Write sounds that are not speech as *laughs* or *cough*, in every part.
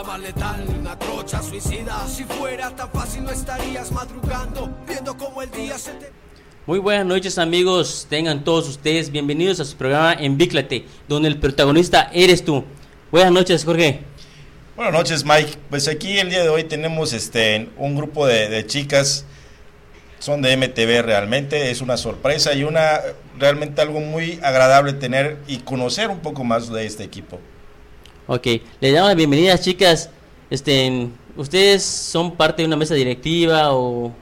arma letal, una trocha suicida. Si fuera tan fácil no estarías madrugando, viendo cómo el día se te... Muy buenas noches amigos, tengan todos ustedes bienvenidos a su programa Envíclate, donde el protagonista eres tú. Buenas noches Jorge. Buenas noches Mike, pues aquí el día de hoy tenemos este un grupo de, de chicas, son de MTV realmente, es una sorpresa y una realmente algo muy agradable tener y conocer un poco más de este equipo. Ok, le damos la bienvenida chicas, este, ¿ustedes son parte de una mesa directiva o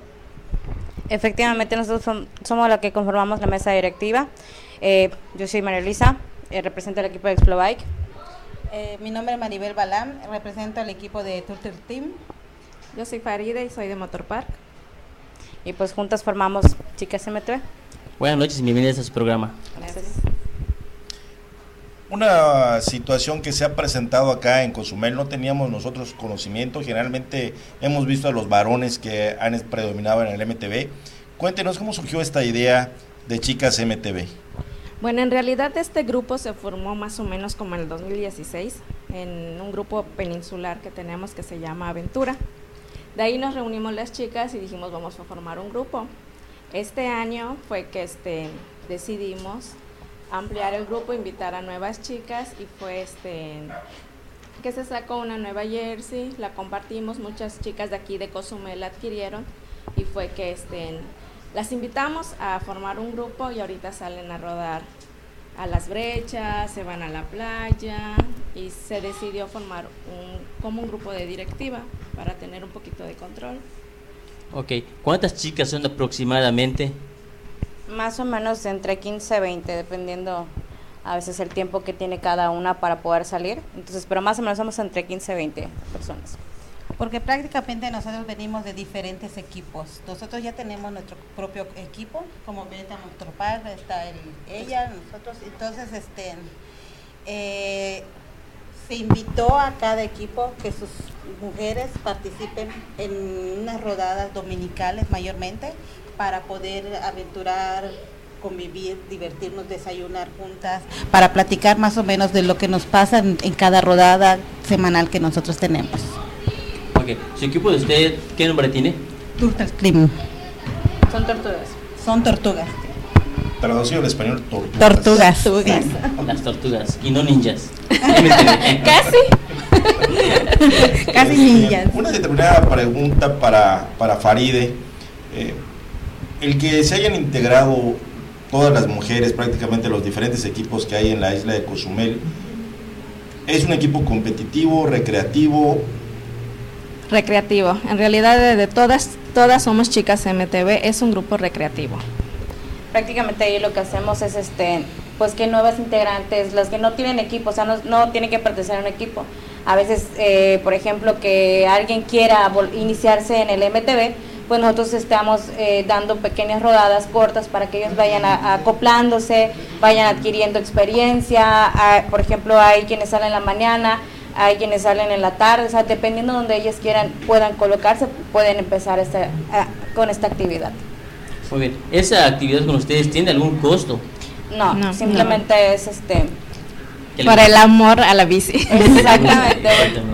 Efectivamente, nosotros som- somos los que conformamos la mesa directiva. Eh, yo soy María Luisa, eh, represento el equipo de Explobike. Eh, mi nombre es Maribel Balam, represento al equipo de Turtle Team. Yo soy Faride y soy de Motorpark. Y pues juntas formamos Chicas MTV. buenas noches y bienvenidas a su programa? Gracias. Una situación que se ha presentado acá en Cozumel, no teníamos nosotros conocimiento, generalmente hemos visto a los varones que han predominado en el MTV. Cuéntenos cómo surgió esta idea de chicas MTV. Bueno, en realidad este grupo se formó más o menos como en el 2016 en un grupo peninsular que tenemos que se llama Aventura. De ahí nos reunimos las chicas y dijimos vamos a formar un grupo. Este año fue que este, decidimos ampliar el grupo, invitar a nuevas chicas y fue este que se sacó una nueva jersey, la compartimos, muchas chicas de aquí de Cozumel adquirieron y fue que este las invitamos a formar un grupo y ahorita salen a rodar a las brechas, se van a la playa y se decidió formar un, como un grupo de directiva para tener un poquito de control. Ok, ¿cuántas chicas son aproximadamente? Más o menos entre 15 y 20, dependiendo a veces el tiempo que tiene cada una para poder salir. Entonces, pero más o menos somos entre 15 y 20 personas. Porque prácticamente nosotros venimos de diferentes equipos. Nosotros ya tenemos nuestro propio equipo, como ven está nuestro padre, está el- ella, nosotros. Entonces, este, eh, se invitó a cada equipo que sus mujeres participen en unas rodadas dominicales mayormente para poder aventurar, convivir, divertirnos, desayunar juntas, para platicar más o menos de lo que nos pasa en, en cada rodada semanal que nosotros tenemos. Ok, ¿su equipo de usted qué nombre tiene? Turtle Team. Son tortugas. Son tortugas. Traducido al español, tortugas. Tortugas. Las tortugas y no ninjas. *laughs* Casi. *laughs* Casi ninjas. Una determinada pregunta para, para Faride. Eh, el que se hayan integrado todas las mujeres, prácticamente los diferentes equipos que hay en la isla de Cozumel, ¿es un equipo competitivo, recreativo? Recreativo. En realidad de, de todas, todas somos chicas MTV, es un grupo recreativo. Prácticamente ahí lo que hacemos es este pues que nuevas integrantes, las que no tienen equipo, o sea, no, no tienen que pertenecer a un equipo. A veces, eh, por ejemplo, que alguien quiera vol- iniciarse en el MTV, pues nosotros estamos eh, dando pequeñas rodadas cortas para que ellos vayan a- acoplándose, vayan adquiriendo experiencia. Ah, por ejemplo, hay quienes salen en la mañana, hay quienes salen en la tarde, o sea, dependiendo de donde ellos quieran, puedan colocarse, pueden empezar esta, ah, con esta actividad. Muy bien, ¿esa actividad con ustedes tiene algún costo? No, No, simplemente es este. ¿Qué Por el amor a la bici. *laughs* Exactamente.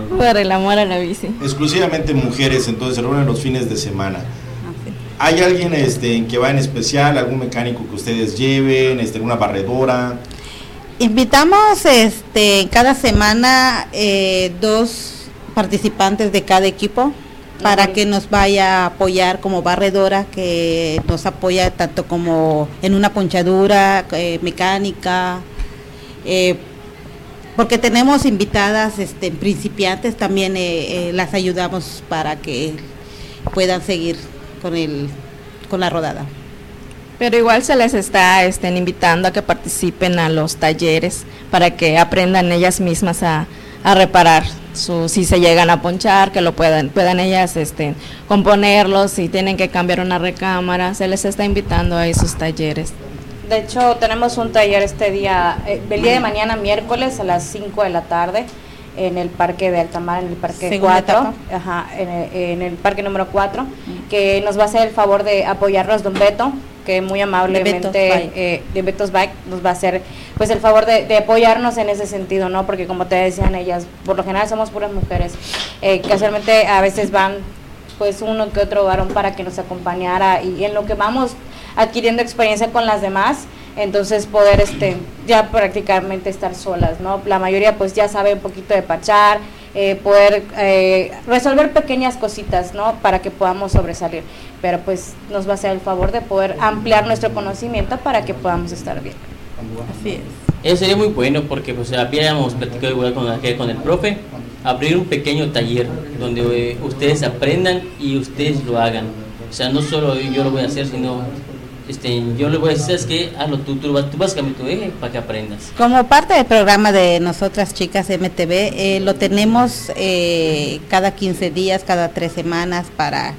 Por el amor a la bici. Exclusivamente mujeres, entonces se reúnen los fines de semana. ¿Hay alguien este, en que va en especial, algún mecánico que ustedes lleven, este, una barredora? Invitamos este cada semana eh, dos participantes de cada equipo para que nos vaya a apoyar como barredora, que nos apoya tanto como en una ponchadura, eh, mecánica, eh, porque tenemos invitadas este, principiantes, también eh, eh, las ayudamos para que puedan seguir con, el, con la rodada. Pero igual se les está este, invitando a que participen a los talleres para que aprendan ellas mismas a, a reparar su, si se llegan a ponchar, que lo puedan, puedan ellas este, componerlos, si tienen que cambiar una recámara, se les está invitando a esos talleres. De hecho, tenemos un taller este día, eh, el día de mañana, miércoles, a las 5 de la tarde, en el parque de Altamar, en el parque Segunda 4, etapa. ajá, en el, en el parque número 4, que nos va a hacer el favor de apoyarnos Don Beto, que muy De amablemente Betos eh, de Betos Bike nos va a hacer pues el favor de, de apoyarnos en ese sentido, ¿no? Porque como te decían ellas, por lo general somos puras mujeres. Eh, casualmente a veces van pues uno que otro varón para que nos acompañara y en lo que vamos adquiriendo experiencia con las demás, entonces poder este ya prácticamente estar solas, ¿no? La mayoría pues ya sabe un poquito de pachar, eh, poder eh, resolver pequeñas cositas, ¿no? Para que podamos sobresalir, pero pues nos va a hacer el favor de poder ampliar nuestro conocimiento para que podamos estar bien. Así es. Eso sería muy bueno porque pues habíamos platicado igual con, el profe, abrir un pequeño taller donde eh, ustedes aprendan y ustedes lo hagan. O sea, no solo yo lo voy a hacer, sino este, yo le voy a decir, ¿sabes qué? Hazlo tú, tú, vas- tú vas a cambiar tu eje para que aprendas. Como parte del programa de nosotras chicas MTV, eh, lo tenemos eh, cada 15 días, cada tres semanas para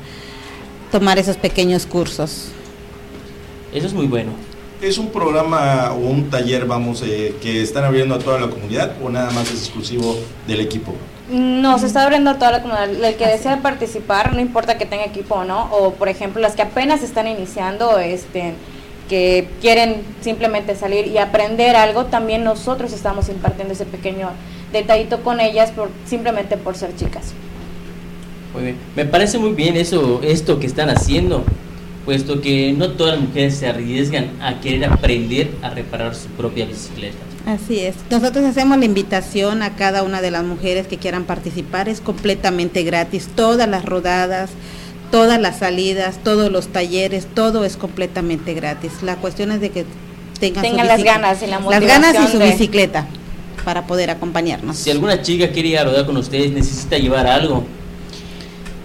tomar esos pequeños cursos. Eso es muy bueno. ¿Es un programa o un taller, vamos, eh, que están abriendo a toda la comunidad o nada más es exclusivo del equipo? No, se está abriendo a toda la comunidad. El que desea participar, no importa que tenga equipo o no, o por ejemplo las que apenas están iniciando, este, que quieren simplemente salir y aprender algo, también nosotros estamos impartiendo ese pequeño detallito con ellas por simplemente por ser chicas. Muy bien. Me parece muy bien eso, esto que están haciendo, puesto que no todas las mujeres se arriesgan a querer aprender a reparar su propia bicicleta. Así es. Nosotros hacemos la invitación a cada una de las mujeres que quieran participar. Es completamente gratis. Todas las rodadas, todas las salidas, todos los talleres, todo es completamente gratis. La cuestión es de que tengan, su Tengan las ganas y la Las ganas y motivación su de- bicicleta para poder acompañarnos. Si alguna chica quiere ir a rodar con ustedes, necesita llevar algo.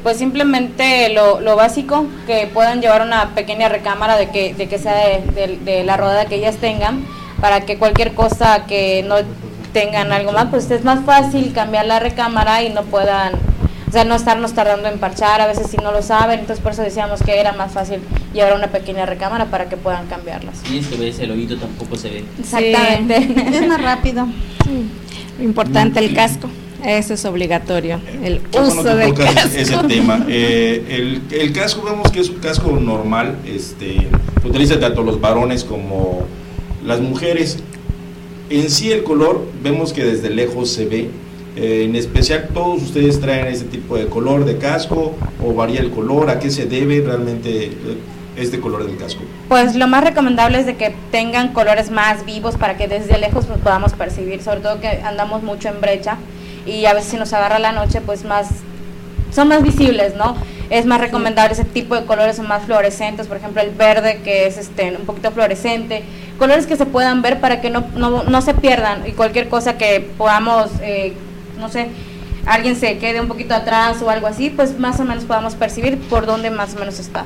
Pues simplemente lo, lo básico, que puedan llevar una pequeña recámara de que, de que sea de, de- de la rodada que ellas tengan, para que cualquier cosa que no tengan algo más, pues es más fácil cambiar la recámara y no puedan, o sea, no estarnos tardando en parchar, a veces si no lo saben, entonces por eso decíamos que era más fácil llevar una pequeña recámara para que puedan cambiarlas. Y es que veces el oído tampoco se ve. Exactamente. Es más rápido. Lo importante, el casco. Eso es obligatorio. El uso del casco. ese tema. *laughs* Eh, el, el casco, vemos que es un casco normal, este, que utiliza tanto los varones como las mujeres. En sí el color, vemos que desde lejos se ve. Eh, en especial, todos ustedes traen ese tipo de color de casco o varía el color, a qué se debe realmente eh, este color del casco. Pues lo más recomendable es de que tengan colores más vivos para que desde lejos nos podamos percibir, sobre todo que andamos mucho en brecha y a veces si nos agarra la noche pues más son más visibles, ¿no? Es más recomendable ese tipo de colores son más fluorescentes, por ejemplo el verde que es este un poquito fluorescente, colores que se puedan ver para que no, no, no se pierdan y cualquier cosa que podamos, eh, no sé, alguien se quede un poquito atrás o algo así, pues más o menos podamos percibir por dónde más o menos está.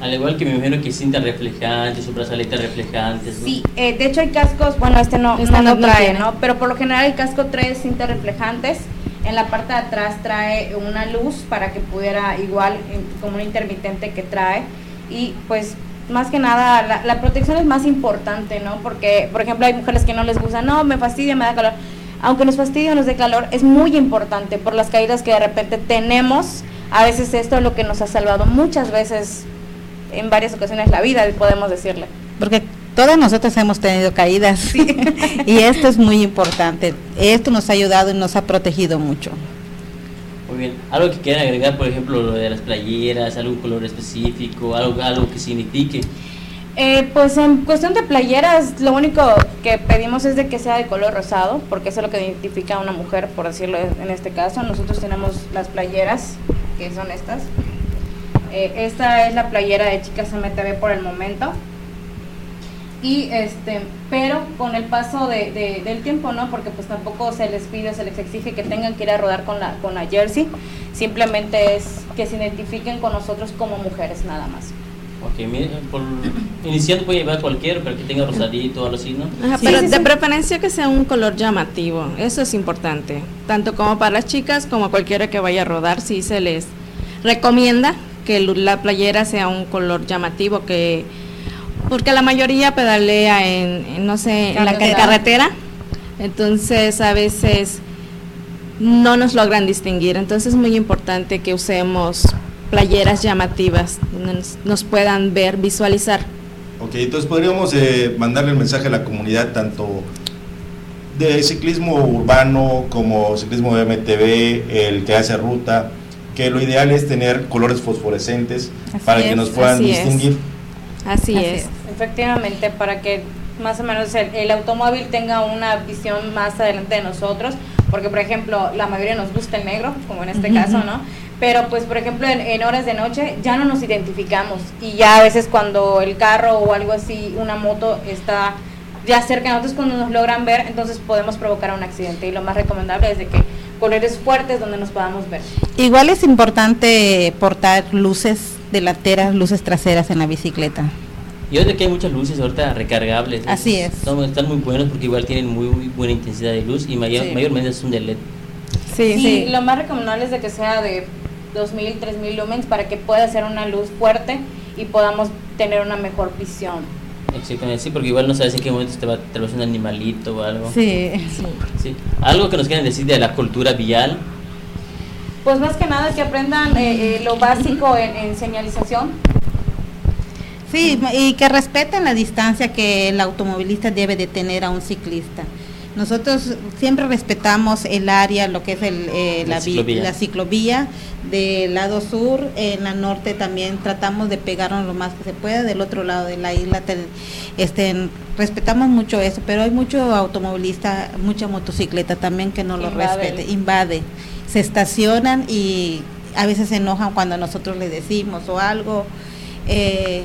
Al igual que me imagino que cintas reflejantes, o brazaletes reflejantes. ¿no? Sí, eh, de hecho hay cascos, bueno, este no, Este no, no trae, tiene. ¿no? Pero por lo general el casco trae cintas reflejantes. En la parte de atrás trae una luz para que pudiera, igual como un intermitente que trae. Y pues más que nada la, la protección es más importante, ¿no? Porque, por ejemplo, hay mujeres que no les gusta, no, me fastidia, me da calor. Aunque nos fastidie o nos dé calor, es muy importante por las caídas que de repente tenemos. A veces esto es lo que nos ha salvado muchas veces, en varias ocasiones, la vida, podemos decirle. Porque todas nosotras hemos tenido caídas *laughs* y esto es muy importante. Esto nos ha ayudado y nos ha protegido mucho. Muy bien. Algo que quieran agregar, por ejemplo, lo de las playeras, algún color específico, algo, algo que signifique. Eh, pues en cuestión de playeras, lo único que pedimos es de que sea de color rosado, porque eso es lo que identifica a una mujer, por decirlo en este caso. Nosotros tenemos las playeras, que son estas. Eh, esta es la playera de Chicas MTV por el momento. Y este, pero con el paso de, de- del tiempo, ¿no? Porque pues tampoco se les pide, se les exige que tengan que ir a rodar con la, con la jersey. Simplemente es que se identifiquen con nosotros como mujeres, nada más. Ok, por, iniciando puede llevar cualquiera, pero que tenga rosadito o algo así, ¿no? Ajá, Sí, pero sí, de sí. preferencia que sea un color llamativo, eso es importante, tanto como para las chicas como cualquiera que vaya a rodar, sí se les recomienda que la playera sea un color llamativo, que porque la mayoría pedalea en, en, no sé, en la ca- Carretera. carretera, entonces a veces no nos logran distinguir, entonces es muy importante que usemos playeras llamativas, donde nos, nos puedan ver, visualizar. Ok, entonces podríamos eh, mandarle el mensaje a la comunidad tanto de ciclismo urbano como ciclismo de MTV, el que hace ruta, que lo ideal es tener colores fosforescentes Así para que nos puedan así es. distinguir. Así, Así es. es. Efectivamente, para que más o menos el, el automóvil tenga una visión más adelante de nosotros, porque por ejemplo la mayoría nos gusta el negro, como en este caso, ¿no? Pero pues por ejemplo en, en horas de noche ya no nos identificamos y ya a veces cuando el carro o algo así, una moto está ya cerca de nosotros cuando nos logran ver, entonces podemos provocar un accidente y lo más recomendable es de que colores fuertes donde nos podamos ver. Igual es importante portar luces delanteras, luces traseras en la bicicleta. Yo sé que hay muchas luces ahorita recargables. Así es. Están, están muy buenos porque igual tienen muy, muy buena intensidad de luz y mayor- Sí. mayormente son de LED. Sí, Sí, sí. lo más recomendable es de que sea de 2000, 3000 lumens para que pueda ser una luz fuerte y podamos tener una mejor visión. Exactamente, sí, porque igual no sabes en qué momento te va, te va a un animalito o algo. Sí. Sí. Algo que nos quieran decir de la cultura vial. Pues más que nada que aprendan eh, eh, lo básico en, en señalización. Sí, y que respeten la distancia que el automovilista debe de tener a un ciclista. Nosotros siempre respetamos el área, lo que es el, eh, La ciclovía. la ciclovía del lado sur, en la norte también tratamos de pegarnos lo más que se pueda, del otro lado de la isla te- este, respetamos mucho eso, pero hay mucho automovilista, mucha motocicleta también que no lo Invade. respete, invade, se estacionan y a veces se enojan cuando nosotros les decimos o algo, eh,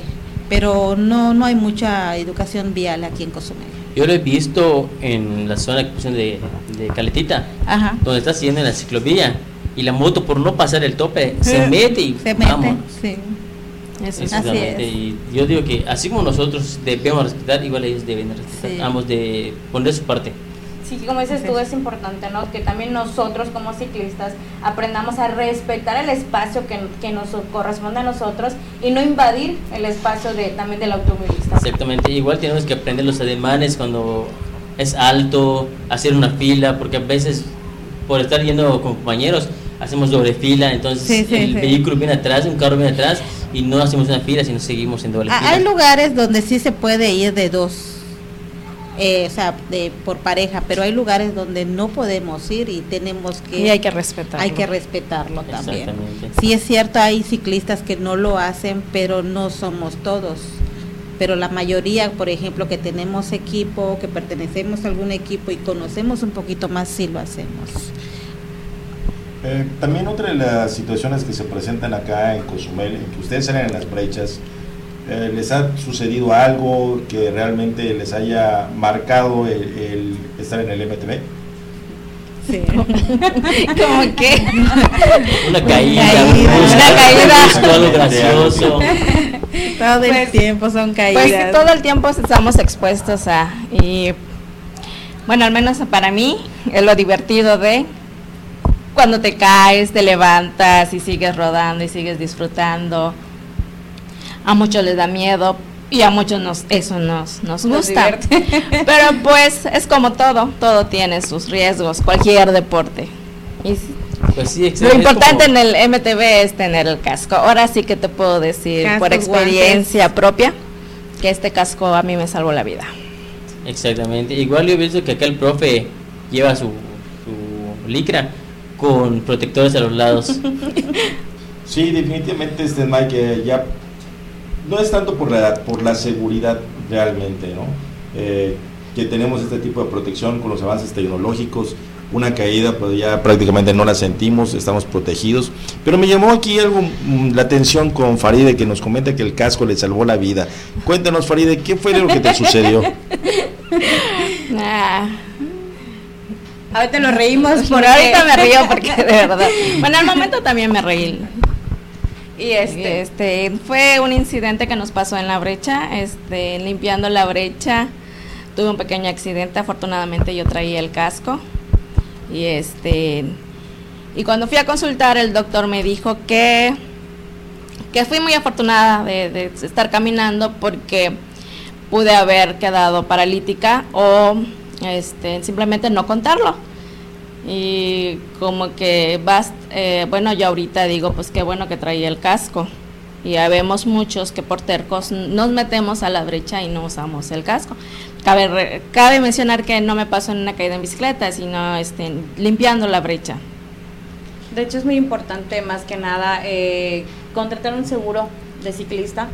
pero no, no hay mucha educación vial aquí en Cozumel. Yo lo he visto en la zona que pusieron de, de Caletita, Ajá. donde está siguiendo en la ciclovía. Y la moto, por no pasar el tope, *laughs* se mete y se mete, vamos. sí. Eso Así es. Y yo digo que así como nosotros debemos respetar, igual ellos deben respetar. Sí. Ambos de poner su parte. Sí, como dices Así tú, es. es importante, ¿no? Que también nosotros como ciclistas aprendamos a respetar el espacio que, que nos corresponde a nosotros y no invadir el espacio de, también del automovilista. Exactamente. Igual tenemos que aprender los ademanes cuando es alto, hacer una fila, porque a veces por estar yendo con compañeros hacemos doble fila, entonces Sí, sí, el sí. vehículo viene atrás, un carro viene atrás y no hacemos una fila, sino seguimos en doble Ah, fila. Hay lugares donde sí se puede ir de dos, eh, o sea, de, por pareja, pero hay lugares donde no podemos ir y tenemos que... Y hay que respetar. hay que respetarlo también. Sí es cierto, hay ciclistas que no lo hacen, pero no somos todos. Pero la mayoría, por ejemplo, que tenemos equipo, que pertenecemos a algún equipo y conocemos un poquito más, sí lo hacemos. Eh, también otra de las situaciones que se presentan acá en Cozumel, en que ustedes salen en las brechas, eh, ¿les ha sucedido algo que realmente les haya marcado el, el estar en el MTV? Sí. *laughs* Como que Una caída, Una caída. *laughs* algo gracioso. Todo el Pues- tiempo son Pues caídas. todo el tiempo estamos expuestos a y bueno, al menos para mí es lo divertido de cuando te caes, te levantas y sigues rodando y sigues disfrutando. A muchos les da miedo y a muchos nos eso nos nos Nos gusta. *laughs* Pero pues es como todo, todo tiene sus riesgos, cualquier deporte. Y Pues sí, lo importante como- en el MTV es tener el casco. Ahora sí que te puedo decir por experiencia propia que este casco a mí me salvó la vida. Exactamente. Igual yo he visto que acá el profe lleva su, su licra con protectores a los lados. *laughs* Sí, definitivamente este Mike ya no es tanto por la edad, por la seguridad realmente, ¿no? Eh, que tenemos este tipo de protección con los avances tecnológicos. Una caída, pues ya prácticamente no la sentimos, estamos protegidos. Pero me llamó aquí algo mm, la atención con Faride que nos comenta que el casco le salvó la vida. Cuéntanos, Faride, ¿qué fue lo que te sucedió? *laughs* Ah, Ahorita nos reímos por *laughs* ahorita me río porque de verdad. Bueno, al momento también me reí. Y este, Este fue un incidente que nos pasó en la brecha, este limpiando la brecha. Tuve un pequeño accidente, afortunadamente yo traía el casco. Y este y cuando fui a consultar el doctor me dijo que que fui muy afortunada de, de estar caminando porque pude haber quedado paralítica o este simplemente no contarlo y como que vas eh, bueno yo ahorita digo pues qué bueno que traía el casco Y ya vemos muchos que por tercos nos metemos a la brecha y no usamos el casco. Cabe, cabe mencionar que no me pasó en una caída en bicicleta, sino este, limpiando la brecha. De hecho es muy importante más que nada eh, contratar un seguro de ciclista.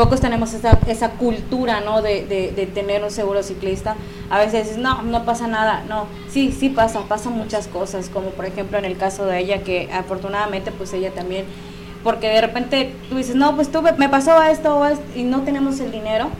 Pocos tenemos esa, esa cultura, ¿no? De, de, de, tener un seguro ciclista. A veces dices, no, no pasa nada. No, sí, sí pasa, pasan muchas cosas, como por ejemplo en el caso de ella, que afortunadamente pues ella también, porque de repente tú dices, no, pues tú me pasó esto, esto y no tenemos el dinero.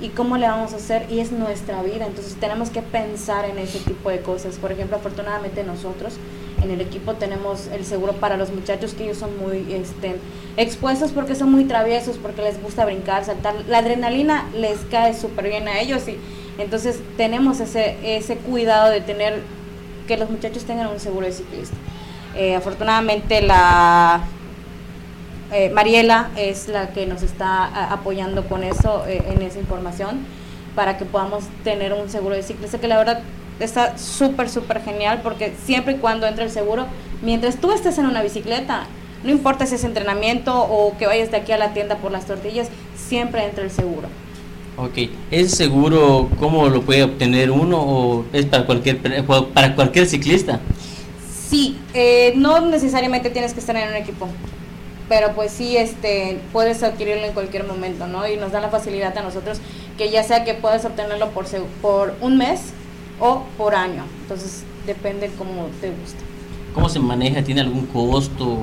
¿Y cómo le vamos a hacer? Y es nuestra vida, entonces tenemos que pensar en ese tipo de cosas. Por ejemplo, afortunadamente nosotros en el equipo tenemos el seguro para los muchachos que ellos son muy este, expuestos porque son muy traviesos, porque les gusta brincar, saltar. La adrenalina les cae súper bien a ellos y entonces tenemos ese, ese cuidado de tener que los muchachos tengan un seguro de ciclista. Eh, afortunadamente la eh, Mariela es la que nos está apoyando con eso, eh, en esa información, para que podamos tener un seguro de ciclista, que la verdad está súper, súper genial porque siempre y cuando entre el seguro, mientras tú estés en una bicicleta, no importa si es entrenamiento o que vayas de aquí a la tienda por las tortillas, siempre entra el seguro. Ok, ¿ese seguro cómo lo puede obtener uno o es para cualquier, para cualquier ciclista? Sí, eh, no necesariamente tienes que estar en un equipo, pero pues sí este, puedes adquirirlo en cualquier momento, ¿no? Y nos da la facilidad a nosotros que ya sea que puedes obtenerlo por, por un mes, o por año. Entonces depende cómo te guste. ¿Cómo se maneja? ¿Tiene algún costo?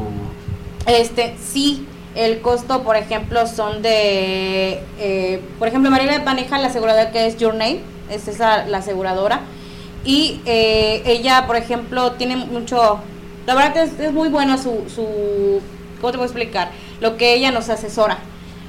Este, sí, el costo, por ejemplo, son de, eh, por ejemplo, María maneja la aseguradora que es Your Name, es esa la aseguradora, y eh, ella, por ejemplo, tiene mucho, la verdad es, es muy bueno su, su, ¿cómo te puedo explicar? Lo que ella nos asesora.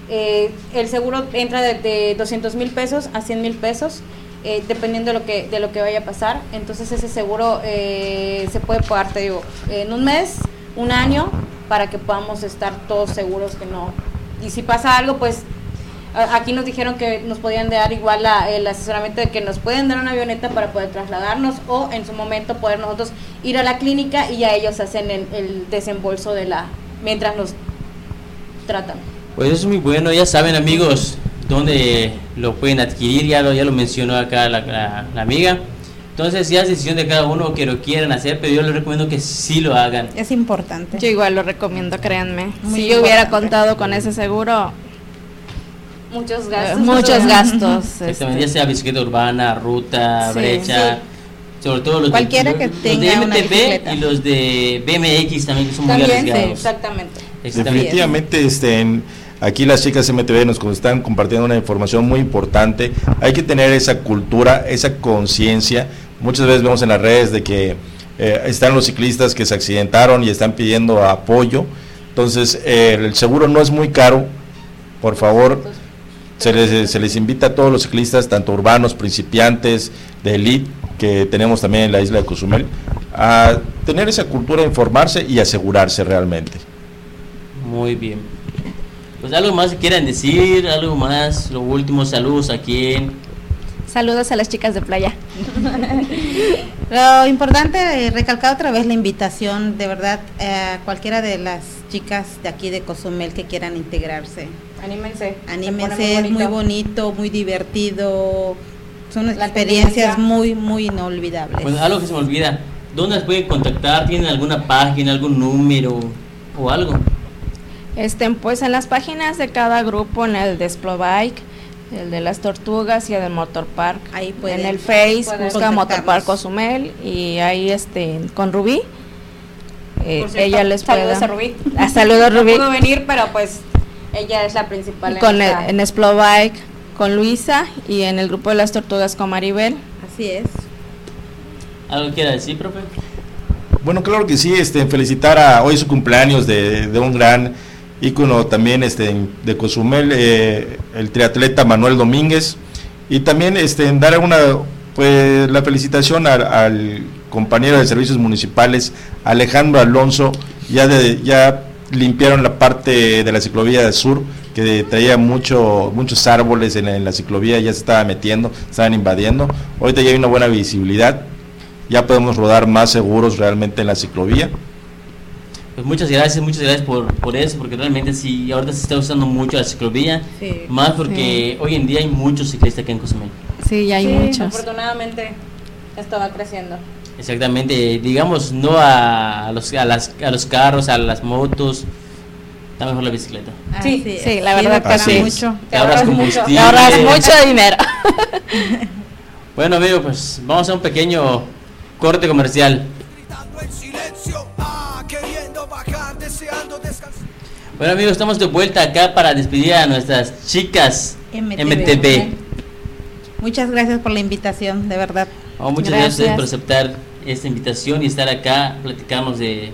Eh, el seguro entra de, de 200 mil pesos a 100 mil pesos eh, dependiendo de lo que de lo que vaya a pasar. Entonces ese seguro eh, se puede pagar, te digo, en un mes, un año, para que podamos estar todos seguros que no. Y si pasa algo, pues aquí nos dijeron que nos podían dar igual la, el asesoramiento de que nos pueden dar una avioneta para poder trasladarnos o en su momento poder nosotros ir a la clínica y ya ellos hacen el, el desembolso de la mientras nos tratan. Pues eso es muy bueno, ya saben amigos, dónde lo pueden adquirir, ya lo, ya lo mencionó acá la, la, amiga. Entonces ya es decisión de cada uno que lo quieran hacer, pero yo les recomiendo que sí lo hagan. Es importante. Yo igual lo recomiendo, créanme. si yo hubiera contado con ese seguro, muchos gastos. muchos *laughs* gastos. Exactamente, ya sea bicicleta urbana, ruta, brecha. Sobre todo los Cualquiera de, que tenga los de MTB y los de BMX también que son muy arriesgados. exactamente. Definitivamente este, en, Aquí las chicas MTV nos están compartiendo una información muy importante. Hay que tener esa cultura, esa conciencia. Muchas veces vemos en las redes de que eh, están los ciclistas que se accidentaron y están pidiendo apoyo. Entonces, eh, el seguro no es muy caro. Por favor, se les, se les invita a todos los ciclistas, tanto urbanos, principiantes, de elite, que tenemos también en la isla de Cozumel, a tener esa cultura de informarse y asegurarse realmente. Muy bien. Pues algo más que quieran decir, algo más, lo último, saludos a quién. Saludos a las chicas de playa. *laughs* Lo importante, recalcar otra vez la invitación, de verdad, a cualquiera de las chicas de aquí de Cozumel que quieran integrarse. Anímense. Anímense, es muy bonito, muy divertido. Son experiencias muy, muy inolvidables. Bueno, algo que se me olvida, ¿dónde las pueden contactar? ¿Tienen alguna página, algún número o algo? Estén pues en las páginas de cada grupo, en el de Bike, el de las tortugas y el del Motor Park. Ahí pueden, en el Face busca Motor Park Cozumel y ahí este con Rubí. Eh, ella les puede saludos a Rubí. Ah, saludos Rubí. No pudo venir, pero pues ella es la principal. con en, el, en Bike con Luisa y en el grupo de las tortugas con Maribel. Así es. ¿Algo quiera decir, profe? Bueno, claro que sí, este, felicitar a hoy su cumpleaños de, de un gran ícono también este, de Cozumel, eh, el triatleta Manuel Domínguez, y también este, dar una, pues, la felicitación al, compañero de servicios municipales, Alejandro Alonso, ya, de, ya limpiaron la parte de la ciclovía del sur, que traía mucho, muchos árboles en, en la ciclovía, ya se estaba metiendo, estaban invadiendo, ahorita ya hay una buena visibilidad, ya podemos rodar más seguros realmente en la ciclovía Pues muchas gracias, muchas gracias por, por eso, porque realmente sí, ahorita se está usando mucho la ciclovía, Sí. más porque hoy en día hay muchos ciclistas aquí en Cozumel. Sí, ya hay Sí, muchos. Afortunadamente esto va creciendo. Exactamente, digamos, no a, a los, a, las, a los carros, a las motos, está mejor la bicicleta. Sí, Así es. sí, la verdad para que sí. mucho. Te ahorras combustible. Te ahorras mucho dinero. *laughs* Bueno, amigo, pues vamos a un pequeño corte comercial. Gritando en silencio, ah, queriendo bajar, deseando descansar. Bueno, amigos, estamos de vuelta acá para despedir a nuestras chicas MTV. MTV. Muchas gracias por la invitación, de verdad. Oh, muchas gracias. ustedes por Gracias. aceptar esta invitación y estar acá, platicarnos de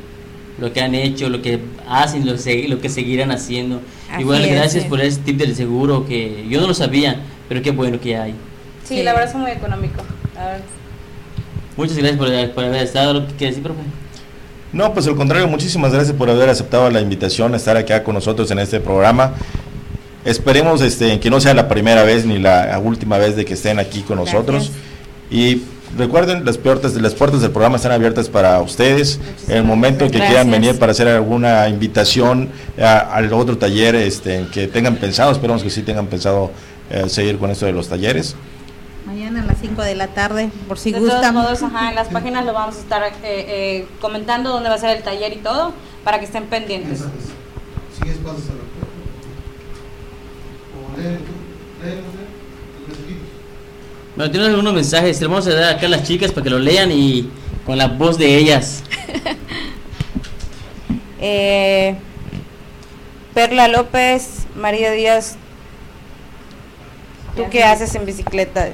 lo que han hecho, lo que hacen, lo, lo que seguirán haciendo. Así Igual es, gracias sí. por ese tip del seguro que yo no lo sabía, pero qué bueno que hay. Sí, Sí. la verdad es muy económico. A ver. Muchas gracias por, por haber estado. ¿Lo que quiere decir, profe? No, pues al contrario, muchísimas gracias por haber aceptado la invitación a estar acá con nosotros en este programa. Esperemos este, que no sea la primera vez ni la última vez de que estén aquí con nosotros. Y recuerden, las puertas, las puertas del programa están abiertas para ustedes. En el momento que quieran venir para hacer alguna invitación al otro taller este, que tengan pensado, esperamos que sí tengan pensado eh, seguir con esto de los talleres. Mañana a las 5 de la tarde, por si de todos gustan. modos, ajá, en las *laughs* páginas lo vamos a estar eh, eh, comentando dónde va a ser el taller y todo, para que estén pendientes a la O lee tú, lee, no sé, los escritos. Bueno, tenemos algunos mensajes. Se los vamos a dar acá a las chicas para que lo lean y con la voz de ellas. *laughs* Eh, Perla López, María Díaz, ¿tú qué haces en bicicleta?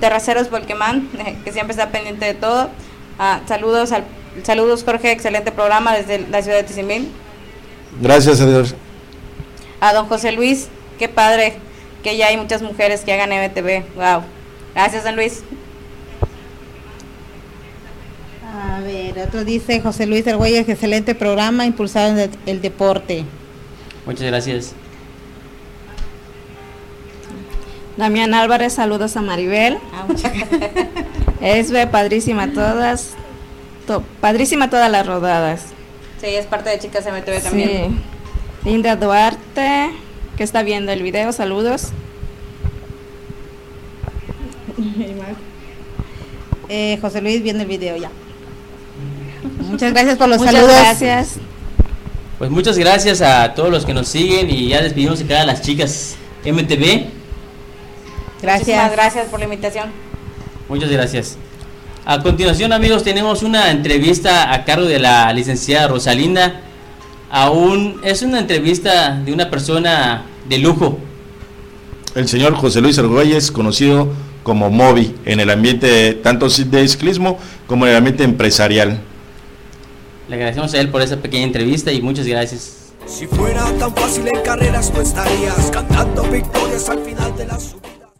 Terraceros Volquemán, *laughs* que siempre está pendiente de todo. Ah, saludos, al, saludos Jorge, excelente programa desde la ciudad de Tizimín. Gracias, Edgar. A don José Luis, qué padre que ya hay muchas mujeres que hagan MTV. Wow. Gracias, don Luis. A ver, otro dice José Luis Argüelles, excelente programa impulsado en el, deporte. Muchas gracias. Damián Álvarez, saludos a Maribel. Esbe, padrísima todas. to- padrísima todas las rodadas. Sí, es parte de Chicas MTV también. Linda Duarte, que está viendo el video, saludos. *laughs* Eh, José Luis viendo el video ya. Muchas gracias por los Muchas saludos. gracias. Pues muchas gracias a todos los que nos siguen y ya despedimos acá a las chicas MTV. Gracias. Muchísimas gracias por la invitación. Muchas gracias. A continuación, amigos, tenemos una entrevista a cargo de la licenciada Rosalinda. Aún es una entrevista de una persona de lujo. El señor José Luis Argüelles, conocido como Moby en el ambiente tanto de ciclismo como en el ambiente empresarial. Le agradecemos a él por esa pequeña entrevista y muchas gracias. Si fuera tan fácil en carreras, no estarías cantando victorias al final de la subida.